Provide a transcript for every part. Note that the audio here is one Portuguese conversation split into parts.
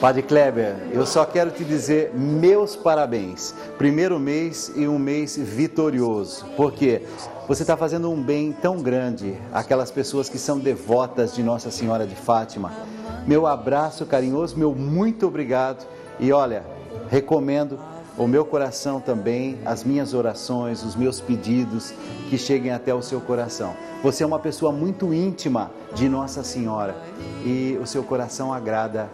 Padre Kleber, eu só quero te dizer meus parabéns. Primeiro mês e um mês vitorioso, porque você está fazendo um bem tão grande àquelas pessoas que são devotas de Nossa Senhora de Fátima. Meu abraço carinhoso, meu muito obrigado e olha, recomendo o meu coração também, as minhas orações, os meus pedidos que cheguem até o seu coração. Você é uma pessoa muito íntima de Nossa Senhora e o seu coração agrada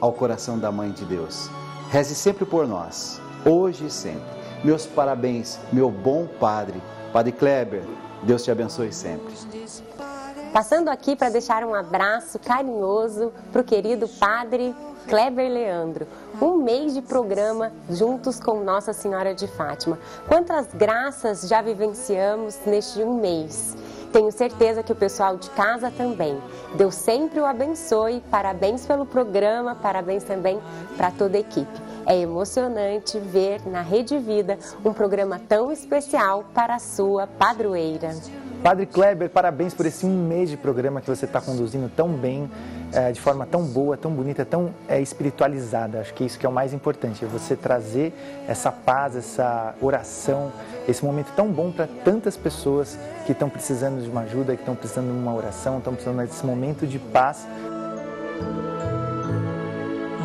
ao coração da Mãe de Deus. Reze sempre por nós, hoje e sempre. Meus parabéns, meu bom Padre, Padre Kleber. Deus te abençoe sempre. Passando aqui para deixar um abraço carinhoso para o querido Padre Kleber Leandro. Um mês de programa juntos com Nossa Senhora de Fátima. Quantas graças já vivenciamos neste um mês. Tenho certeza que o pessoal de casa também. Deus sempre o abençoe. Parabéns pelo programa, parabéns também para toda a equipe. É emocionante ver na Rede Vida um programa tão especial para a sua padroeira. Padre Kleber, parabéns por esse um mês de programa que você está conduzindo tão bem, é, de forma tão boa, tão bonita, tão é, espiritualizada. Acho que isso que é o mais importante, é você trazer essa paz, essa oração, esse momento tão bom para tantas pessoas que estão precisando de uma ajuda, que estão precisando de uma oração, estão precisando desse momento de paz.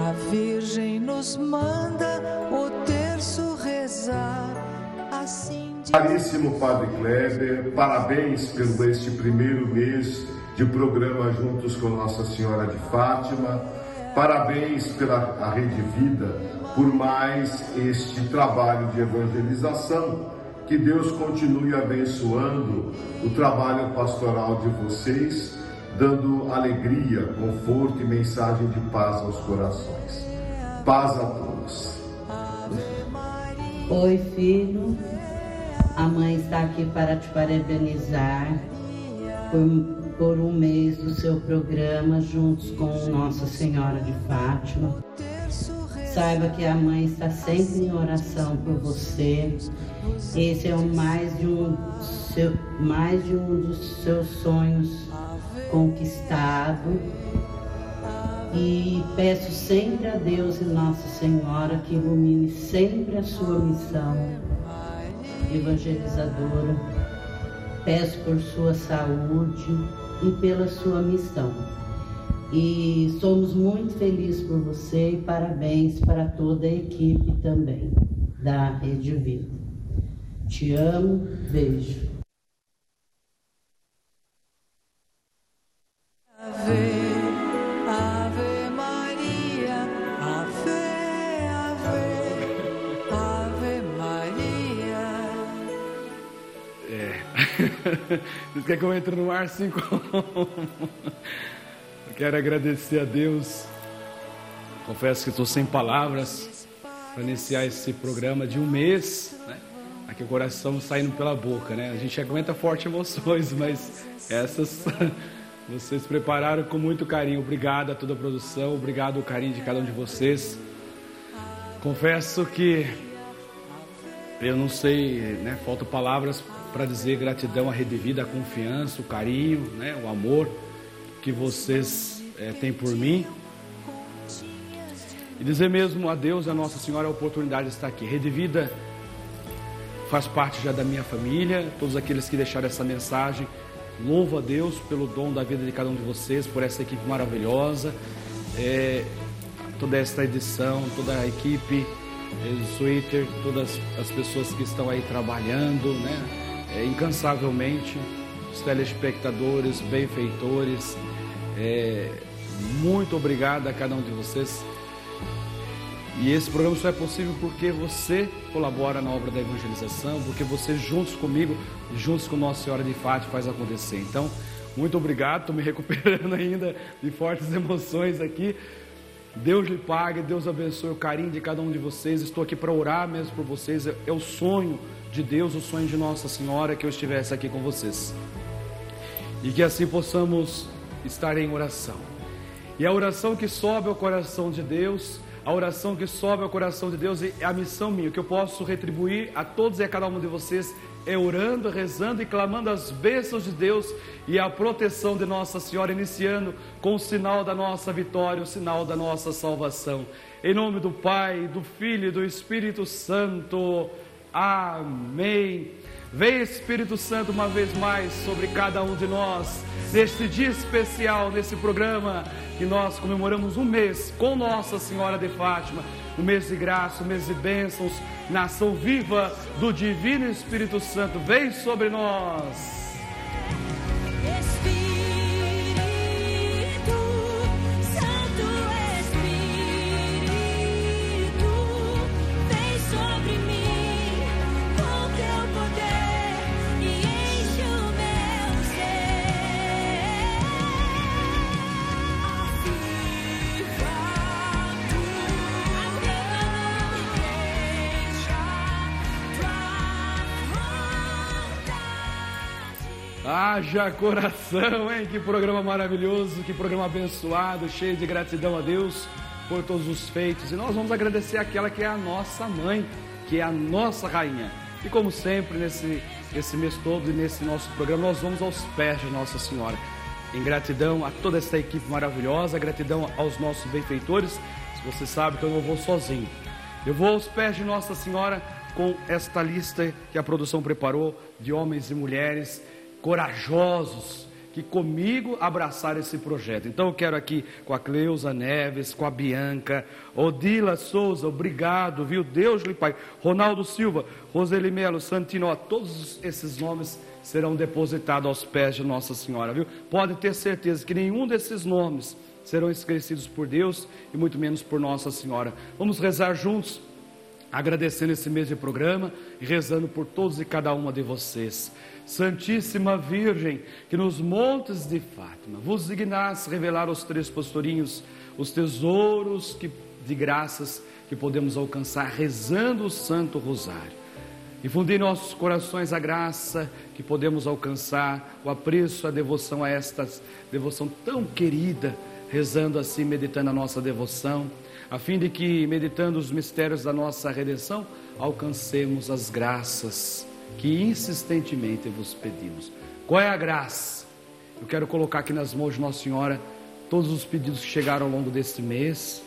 A Virgem nos manda o terço rezar assim. Caríssimo Padre Kleber, parabéns pelo este primeiro mês de programa juntos com Nossa Senhora de Fátima. Parabéns pela a Rede Vida por mais este trabalho de evangelização. Que Deus continue abençoando o trabalho pastoral de vocês, dando alegria, conforto e mensagem de paz aos corações. Paz a todos. Oi, filho. A mãe está aqui para te parabenizar por, por um mês do seu programa juntos com Nossa Senhora de Fátima. Saiba que a mãe está sempre em oração por você. Esse é mais de um, seu, mais de um dos seus sonhos conquistado. E peço sempre a Deus e Nossa Senhora que ilumine sempre a sua missão evangelizadora. Peço por sua saúde e pela sua missão. E somos muito felizes por você e parabéns para toda a equipe também da Rede Vida. Te amo, beijo. Vocês querem que eu entre no ar assim como? Eu quero agradecer a Deus. Confesso que estou sem palavras para iniciar esse programa de um mês. Né? Aqui o coração saindo pela boca, né? A gente aguenta forte emoções, mas essas vocês prepararam com muito carinho. Obrigado a toda a produção, obrigado o carinho de cada um de vocês. Confesso que eu não sei, né? Faltam palavras para dizer gratidão à Rede Vida, a confiança, o carinho, né, o amor que vocês é, têm por mim. E dizer mesmo a Deus, a Nossa Senhora, a oportunidade de estar aqui. Rede Vida faz parte já da minha família, todos aqueles que deixaram essa mensagem. Louvo a Deus pelo dom da vida de cada um de vocês, por essa equipe maravilhosa. É, toda esta edição, toda a equipe, o Twitter, todas as pessoas que estão aí trabalhando, né? É, incansavelmente, os telespectadores, benfeitores. É, muito obrigado a cada um de vocês. E esse programa só é possível porque você colabora na obra da evangelização, porque você juntos comigo, juntos com Nossa Senhora de Fátima faz acontecer. Então, muito obrigado, estou me recuperando ainda de fortes emoções aqui. Deus lhe pague, Deus abençoe o carinho de cada um de vocês. Estou aqui para orar mesmo por vocês. É o sonho de Deus, o sonho de Nossa Senhora que eu estivesse aqui com vocês. E que assim possamos estar em oração. E a oração que sobe ao coração de Deus, a oração que sobe ao coração de Deus e a missão minha, que eu posso retribuir a todos e a cada um de vocês, é orando, rezando e clamando as bênçãos de Deus e a proteção de Nossa Senhora, iniciando com o sinal da nossa vitória, o sinal da nossa salvação. Em nome do Pai, do Filho e do Espírito Santo. Amém. Vem Espírito Santo uma vez mais sobre cada um de nós, neste dia especial, nesse programa que nós comemoramos um mês com Nossa Senhora de Fátima, um mês de graça, um mês de bênçãos, nação viva do Divino Espírito Santo. Vem sobre nós. Haja coração, hein? Que programa maravilhoso, que programa abençoado, cheio de gratidão a Deus por todos os feitos. E nós vamos agradecer aquela que é a nossa mãe, que é a nossa rainha. E como sempre, nesse, nesse mês todo e nesse nosso programa, nós vamos aos pés de Nossa Senhora. Em gratidão a toda essa equipe maravilhosa, gratidão aos nossos benfeitores. Você sabe que eu não vou sozinho. Eu vou aos pés de Nossa Senhora com esta lista que a produção preparou de homens e mulheres corajosos que comigo abraçaram esse projeto. Então eu quero aqui com a Cleusa Neves, com a Bianca, Odila Souza, obrigado, viu? Deus lhe Pai. Ronaldo Silva, Roseli Melo, Santino, todos esses nomes serão depositados aos pés de Nossa Senhora, viu? Pode ter certeza que nenhum desses nomes serão esquecidos por Deus e muito menos por Nossa Senhora. Vamos rezar juntos, agradecendo esse mês de programa e rezando por todos e cada uma de vocês. Santíssima Virgem, que nos montes de Fátima vos dignasse revelar aos três pastorinhos os tesouros que, de graças que podemos alcançar rezando o Santo Rosário. Infundir em nossos corações a graça que podemos alcançar, o apreço, a devoção a esta devoção tão querida, rezando assim, meditando a nossa devoção, a fim de que, meditando os mistérios da nossa redenção, alcancemos as graças que insistentemente vos pedimos. Qual é a graça? Eu quero colocar aqui nas mãos de Nossa Senhora todos os pedidos que chegaram ao longo deste mês,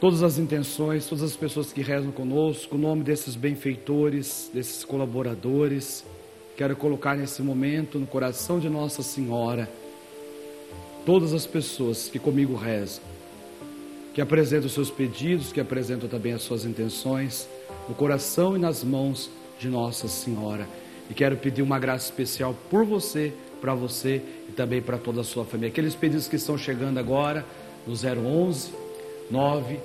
todas as intenções, todas as pessoas que rezam conosco, o nome desses benfeitores, desses colaboradores. Quero colocar nesse momento no coração de Nossa Senhora todas as pessoas que comigo rezam, que apresentam os seus pedidos, que apresentam também as suas intenções, no coração e nas mãos de Nossa Senhora. E quero pedir uma graça especial por você, para você e também para toda a sua família. Aqueles pedidos que estão chegando agora no 011 9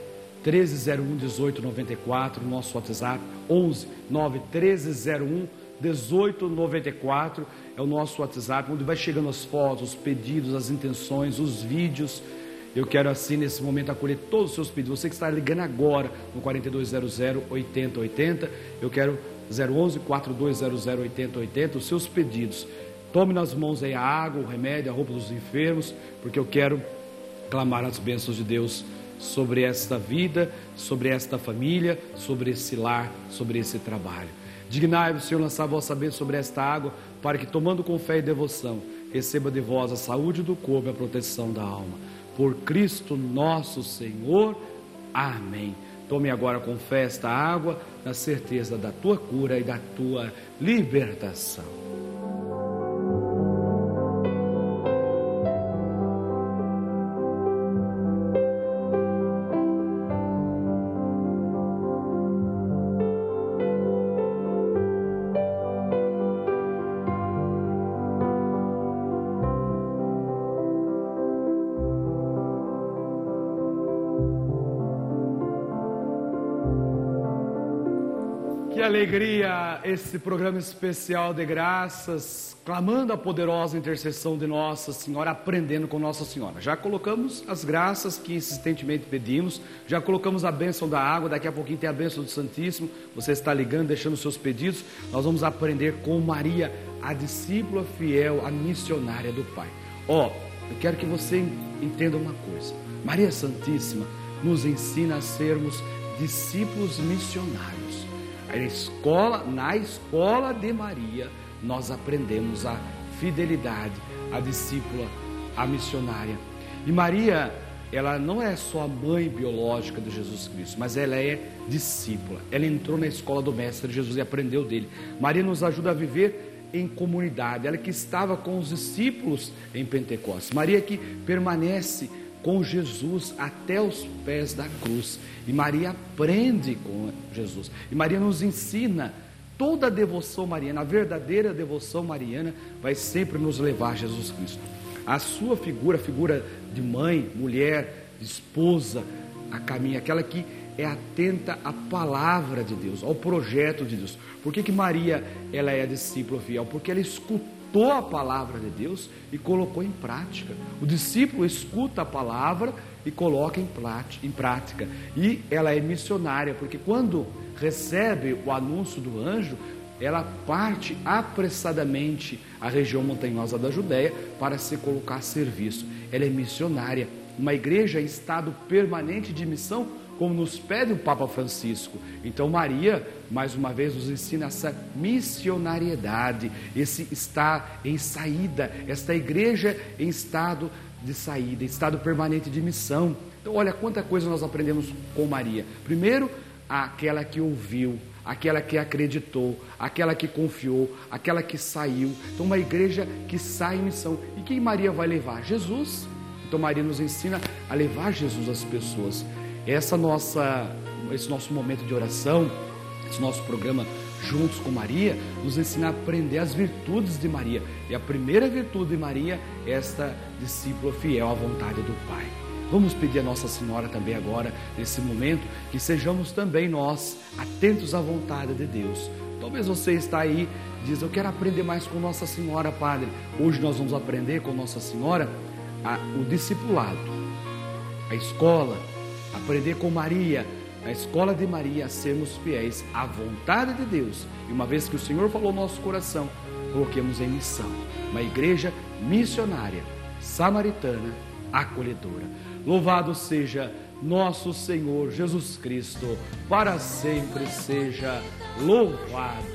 1301 1894, nosso WhatsApp 11 9 1301 1894 é o nosso WhatsApp, onde vai chegando as fotos, os pedidos, as intenções, os vídeos. Eu quero assim nesse momento acolher todos os seus pedidos. Você que está ligando agora no 4200 8080, eu quero 011 4200 8080, os seus pedidos. Tome nas mãos aí a água, o remédio, a roupa dos enfermos, porque eu quero clamar as bênçãos de Deus sobre esta vida, sobre esta família, sobre esse lar, sobre esse trabalho. Dignai-vos, Senhor, lançar a vossa bênção sobre esta água, para que, tomando com fé e devoção, receba de vós a saúde do corpo e a proteção da alma. Por Cristo nosso Senhor. Amém. Tome agora com fé esta água, na certeza da tua cura e da tua libertação. Alegria esse programa especial de graças, clamando a poderosa intercessão de Nossa Senhora, aprendendo com Nossa Senhora. Já colocamos as graças que insistentemente pedimos, já colocamos a bênção da água, daqui a pouquinho tem a bênção do Santíssimo. Você está ligando, deixando seus pedidos. Nós vamos aprender com Maria, a discípula fiel, a missionária do Pai. Ó, oh, eu quero que você entenda uma coisa. Maria Santíssima nos ensina a sermos discípulos missionários. A escola, na escola de Maria, nós aprendemos a fidelidade, a discípula, a missionária. E Maria, ela não é só a mãe biológica de Jesus Cristo, mas ela é discípula. Ela entrou na escola do Mestre Jesus e aprendeu dele. Maria nos ajuda a viver em comunidade, ela que estava com os discípulos em Pentecostes. Maria que permanece com Jesus até os pés da cruz. E Maria aprende com Jesus. E Maria nos ensina toda a devoção mariana, a verdadeira devoção mariana vai sempre nos levar a Jesus Cristo. A sua figura, a figura de mãe, mulher, de esposa, a caminho, aquela que é atenta à palavra de Deus, ao projeto de Deus. Por que, que Maria ela é discípula fiel? Porque ela escutou a palavra de Deus e colocou em prática. O discípulo escuta a palavra e coloca em prática. E ela é missionária, porque quando recebe o anúncio do anjo, ela parte apressadamente à região montanhosa da Judéia para se colocar a serviço. Ela é missionária, uma igreja em estado permanente de missão como nos pede o Papa Francisco. Então, Maria, mais uma vez, nos ensina essa missionariedade, esse estar em saída, esta igreja em estado de saída, em estado permanente de missão. Então, olha quanta coisa nós aprendemos com Maria. Primeiro, aquela que ouviu, aquela que acreditou, aquela que confiou, aquela que saiu. Então, uma igreja que sai em missão. E quem Maria vai levar? Jesus. Então, Maria nos ensina a levar Jesus às pessoas. Essa nossa, esse nosso momento de oração, esse nosso programa Juntos com Maria, nos ensina a aprender as virtudes de Maria. E a primeira virtude de Maria é esta discípula fiel à vontade do Pai. Vamos pedir a Nossa Senhora também agora, nesse momento, que sejamos também nós atentos à vontade de Deus. Talvez você está aí, diz, eu quero aprender mais com Nossa Senhora, Padre. Hoje nós vamos aprender com Nossa Senhora a, o discipulado, a escola, aprender com Maria, a escola de Maria, a sermos fiéis à vontade de Deus. E uma vez que o Senhor falou no nosso coração, coloquemos em missão uma igreja missionária, samaritana, acolhedora. Louvado seja nosso Senhor Jesus Cristo, para sempre seja louvado.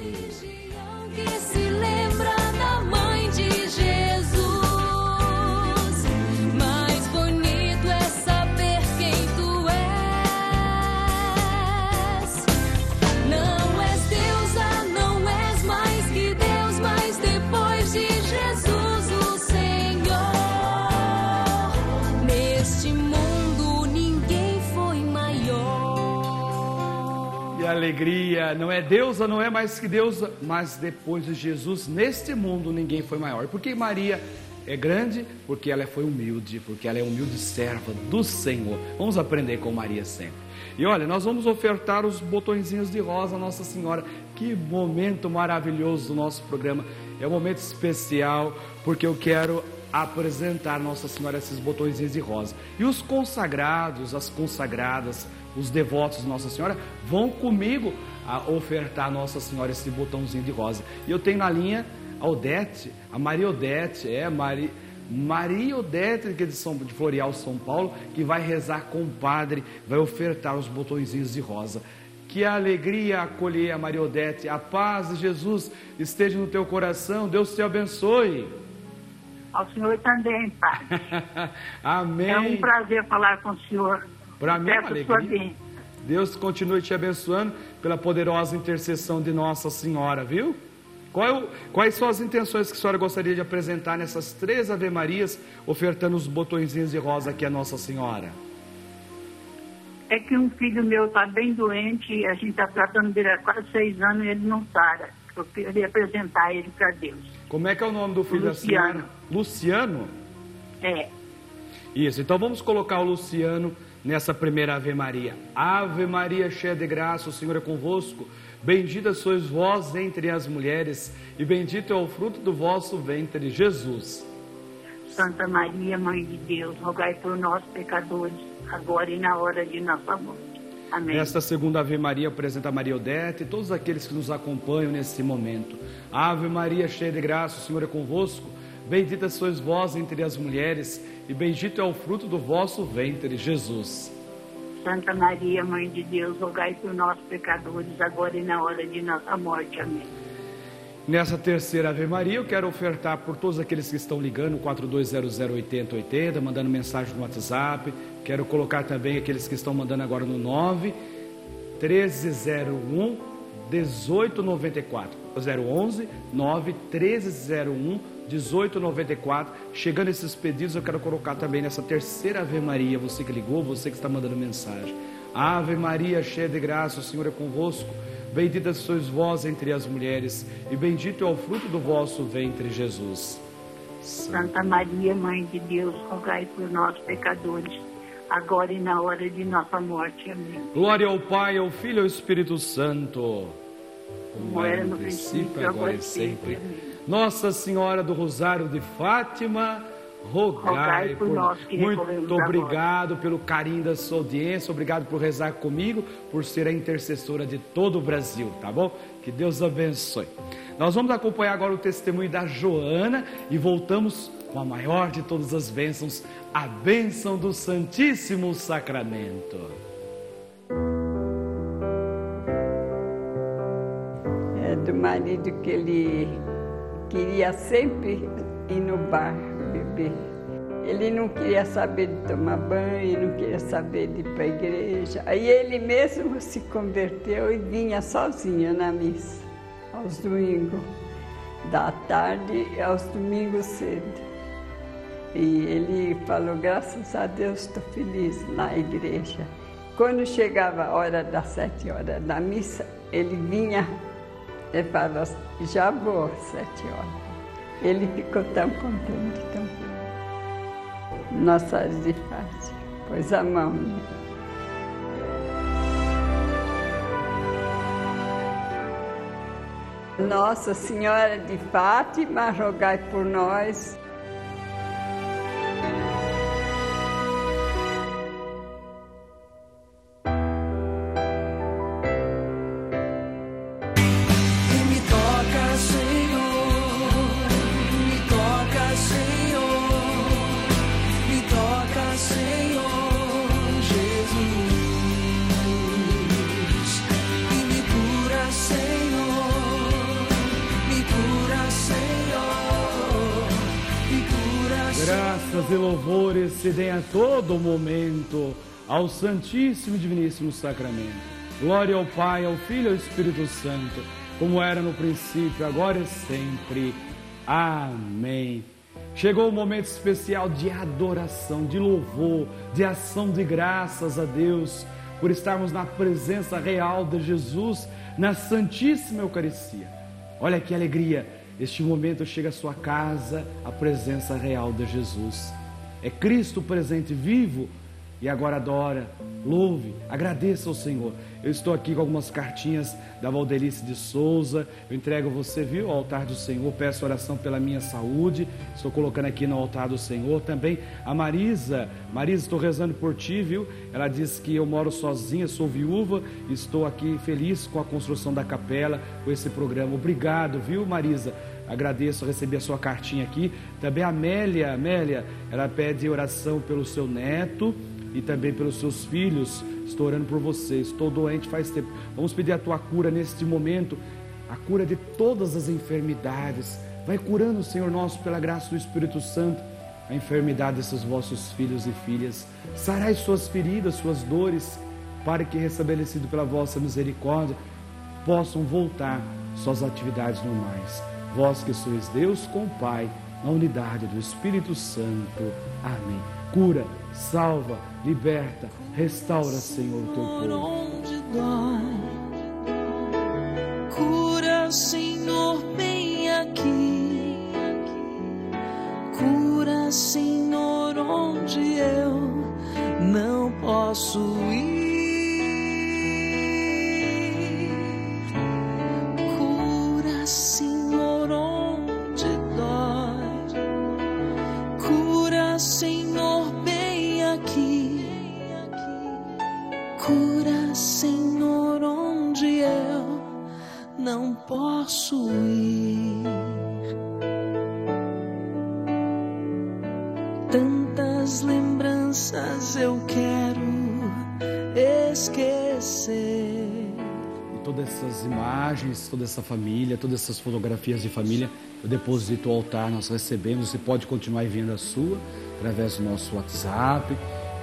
Não é deusa, não é mais que deusa, mas depois de Jesus, neste mundo ninguém foi maior. Porque Maria é grande? Porque ela foi humilde, porque ela é humilde serva do Senhor. Vamos aprender com Maria sempre. E olha, nós vamos ofertar os botõezinhos de rosa Nossa Senhora. Que momento maravilhoso do nosso programa. É um momento especial, porque eu quero apresentar Nossa Senhora esses botõezinhos de rosa. E os consagrados, as consagradas, os devotos de Nossa Senhora vão comigo a ofertar Nossa Senhora esse botãozinho de rosa. E eu tenho na linha a Odete, a Maria Odete, é Maria, Maria Odete, que é de, São, de Floreal, São Paulo, que vai rezar com o padre, vai ofertar os botõezinhos de rosa. Que a alegria acolher a Maria Odete, a paz de Jesus esteja no teu coração, Deus te abençoe. Ao senhor também, pai. Amém. É um prazer falar com o senhor. Para mim é uma alegria. Deus continue te abençoando pela poderosa intercessão de Nossa Senhora, viu? Qual é quais são as intenções que a senhora gostaria de apresentar nessas três Ave Marias, ofertando os botõezinhos de rosa aqui a Nossa Senhora? É que um filho meu está bem doente a gente está tratando dele há quase seis anos e ele não sara. Eu queria apresentar ele para Deus. Como é que é o nome do filho Luciano. da senhora? Luciano? É. Isso, então vamos colocar o Luciano nessa primeira Ave Maria. Ave Maria, cheia de graça, o Senhor é convosco. Bendita sois vós entre as mulheres, e bendito é o fruto do vosso ventre, Jesus. Santa Maria, Mãe de Deus, rogai por nós, pecadores, agora e na hora de nossa morte. Amém. Nesta segunda Ave Maria, apresenta a Maria Odete e todos aqueles que nos acompanham nesse momento. Ave Maria, cheia de graça, o Senhor é convosco. Bendita sois vós entre as mulheres, e bendito é o fruto do vosso ventre, Jesus. Santa Maria, Mãe de Deus, rogai por nós, pecadores, agora e na hora de nossa morte. Amém. Nessa terceira Ave Maria, eu quero ofertar por todos aqueles que estão ligando, 42008080, mandando mensagem no WhatsApp. Quero colocar também aqueles que estão mandando agora no 9 1301 1894. 011 9 1301 1894. Chegando esses pedidos, eu quero colocar também nessa terceira Ave Maria, você que ligou, você que está mandando mensagem. Ave Maria, cheia de graça, o Senhor é convosco. Bendita sois vós entre as mulheres, e bendito é o fruto do vosso ventre, Jesus. Santa Maria, Mãe de Deus, rogai por nós, pecadores, agora e na hora de nossa morte. Amém. Glória ao Pai, ao Filho e ao Espírito Santo. Como era no princípio, agora e sempre. Amém. Nossa Senhora do Rosário de Fátima, rogai, Rogai por nós que Muito obrigado pelo carinho da sua audiência, obrigado por rezar comigo, por ser a intercessora de todo o Brasil, tá bom? Que Deus abençoe. Nós vamos acompanhar agora o testemunho da Joana e voltamos com a maior de todas as bênçãos, a bênção do Santíssimo Sacramento. é, do marido que ele queria sempre ir no bar beber. Ele não queria saber de tomar banho, não queria saber de ir para a igreja. Aí ele mesmo se converteu e vinha sozinho na missa, aos domingos da tarde e aos domingos cedo. E ele falou, graças a Deus estou feliz na igreja. Quando chegava a hora das sete horas da missa, ele vinha ele falou, já vou sete horas. Ele ficou tão contente, tão Nossa de né? Nossa Senhora de Fátima, rogai por nós. Louvores se deem a todo momento ao Santíssimo e Diviníssimo Sacramento. Glória ao Pai, ao Filho e ao Espírito Santo, como era no princípio, agora e sempre. Amém. Chegou o momento especial de adoração, de louvor, de ação de graças a Deus por estarmos na presença real de Jesus na Santíssima Eucaristia. Olha que alegria! Este momento chega à sua casa, a presença real de Jesus. É Cristo presente vivo e agora adora, louve, agradeça ao Senhor. Eu estou aqui com algumas cartinhas da Valdelice de Souza. Eu entrego você, viu, ao altar do Senhor. Peço oração pela minha saúde. Estou colocando aqui no altar do Senhor também. A Marisa, Marisa, estou rezando por ti, viu? Ela diz que eu moro sozinha, sou viúva. Estou aqui feliz com a construção da capela, com esse programa. Obrigado, viu, Marisa? Agradeço receber a sua cartinha aqui. Também a Amélia, Amélia, ela pede oração pelo seu neto e também pelos seus filhos. Estou orando por você. Estou doente faz tempo. Vamos pedir a tua cura neste momento, a cura de todas as enfermidades. Vai curando, Senhor nosso, pela graça do Espírito Santo, a enfermidade desses vossos filhos e filhas. Sarai suas feridas, suas dores, para que, restabelecido pela vossa misericórdia, possam voltar suas atividades normais. Vós que sois Deus com o Pai, na unidade do Espírito Santo. Amém. Cura, salva, liberta, restaura, Senhor, teu povo. Cura, Senhor, bem aqui. Cura, Senhor, onde eu não posso ir. Tantas lembranças eu quero esquecer. E todas essas imagens, toda essa família, todas essas fotografias de família, eu deposito ao altar, nós recebemos. Você pode continuar enviando a sua através do nosso WhatsApp,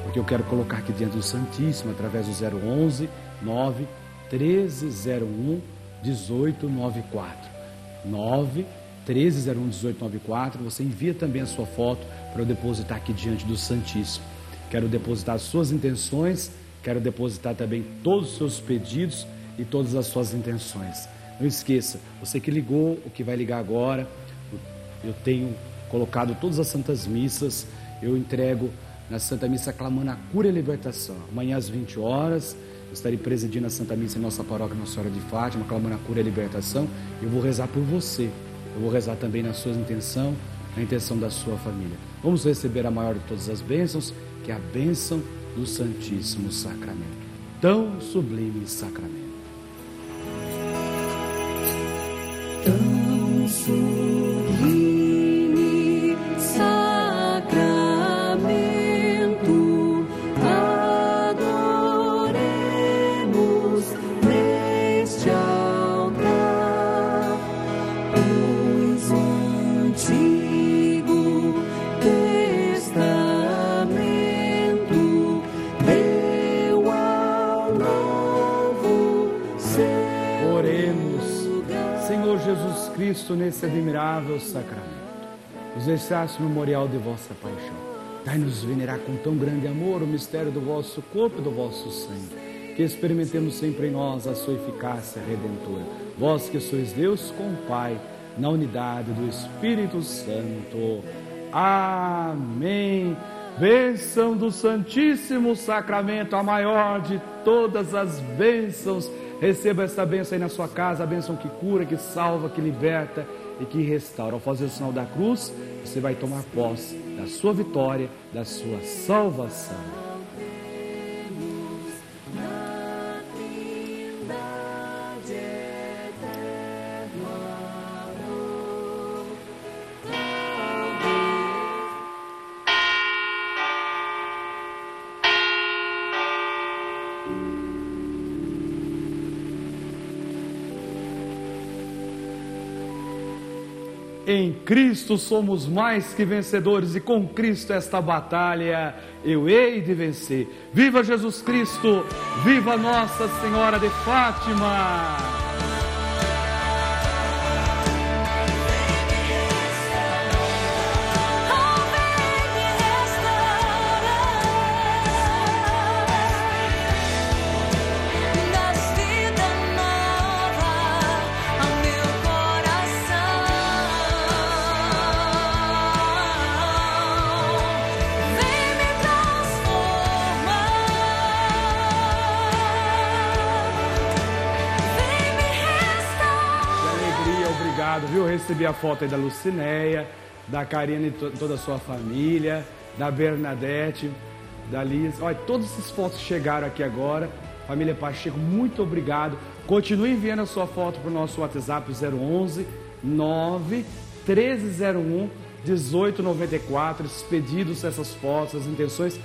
porque eu quero colocar aqui dentro do Santíssimo, através do 011 9 1301 1894. 9 1301 1894. Você envia também a sua foto para eu depositar aqui diante do Santíssimo. Quero depositar as suas intenções, quero depositar também todos os seus pedidos e todas as suas intenções. Não esqueça, você que ligou, o que vai ligar agora, eu tenho colocado todas as santas missas, eu entrego na Santa Missa clamando a cura e a libertação. Amanhã às 20 horas, eu estarei presidindo a Santa Missa em nossa paróquia Nossa Senhora de Fátima, clamando a cura e a libertação. Eu vou rezar por você. Eu vou rezar também na sua intenção, na intenção da sua família. Vamos receber a maior de todas as bênçãos, que é a bênção do Santíssimo Sacramento. Tão sublime sacramento. Nesse admirável sacramento, nos exerce memorial de vossa paixão. Dai-nos venerar com tão grande amor o mistério do vosso corpo e do vosso sangue, que experimentemos sempre em nós a sua eficácia redentora. Vós que sois Deus com o Pai, na unidade do Espírito Santo. Amém. Bênção do Santíssimo Sacramento, a maior de todas as bênçãos. Receba esta bênção aí na sua casa, a bênção que cura, que salva, que liberta e que restaura. Ao fazer o sinal da cruz, você vai tomar posse da sua vitória, da sua salvação. Cristo somos mais que vencedores e com Cristo esta batalha eu hei de vencer. Viva Jesus Cristo! Viva Nossa Senhora de Fátima! Recebi a foto aí da Lucinéia, da Karina e to- toda a sua família, da Bernadette, da Liz. Olha, todas essas fotos chegaram aqui agora. Família Pacheco, muito obrigado. Continue enviando a sua foto para o nosso WhatsApp 011 9 1301 1894. Esses pedidos, essas fotos, essas intenções.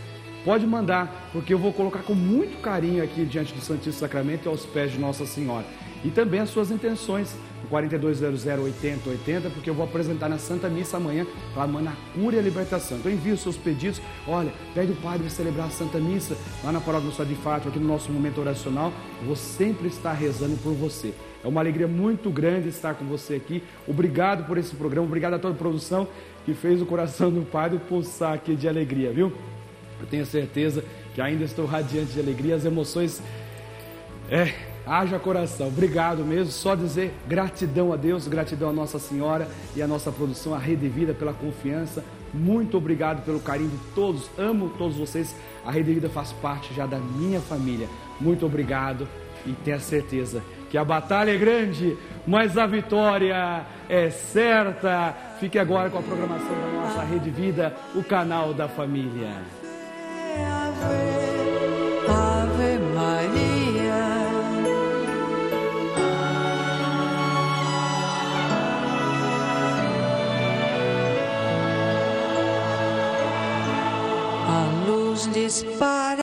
Pode mandar, porque eu vou colocar com muito carinho aqui diante do Santíssimo Sacramento e aos pés de Nossa Senhora. E também as suas intenções, no 4200 8080, porque eu vou apresentar na Santa Missa amanhã, clamando a cura e a libertação. Então envie os seus pedidos. Olha, pede o Padre celebrar a Santa Missa lá na Paróquia do de Fátima, aqui no nosso momento oracional. Eu vou sempre estar rezando por você. É uma alegria muito grande estar com você aqui. Obrigado por esse programa, obrigado a toda a produção que fez o coração do Padre pulsar aqui de alegria, viu? Eu tenho certeza que ainda estou radiante de alegria, as emoções. É, haja coração. Obrigado mesmo. Só dizer gratidão a Deus, gratidão a Nossa Senhora e a nossa produção, a Rede Vida, pela confiança. Muito obrigado pelo carinho de todos. Amo todos vocês. A Rede Vida faz parte já da minha família. Muito obrigado e tenha certeza que a batalha é grande, mas a vitória é certa. Fique agora com a programação da nossa Rede Vida, o canal da família. But.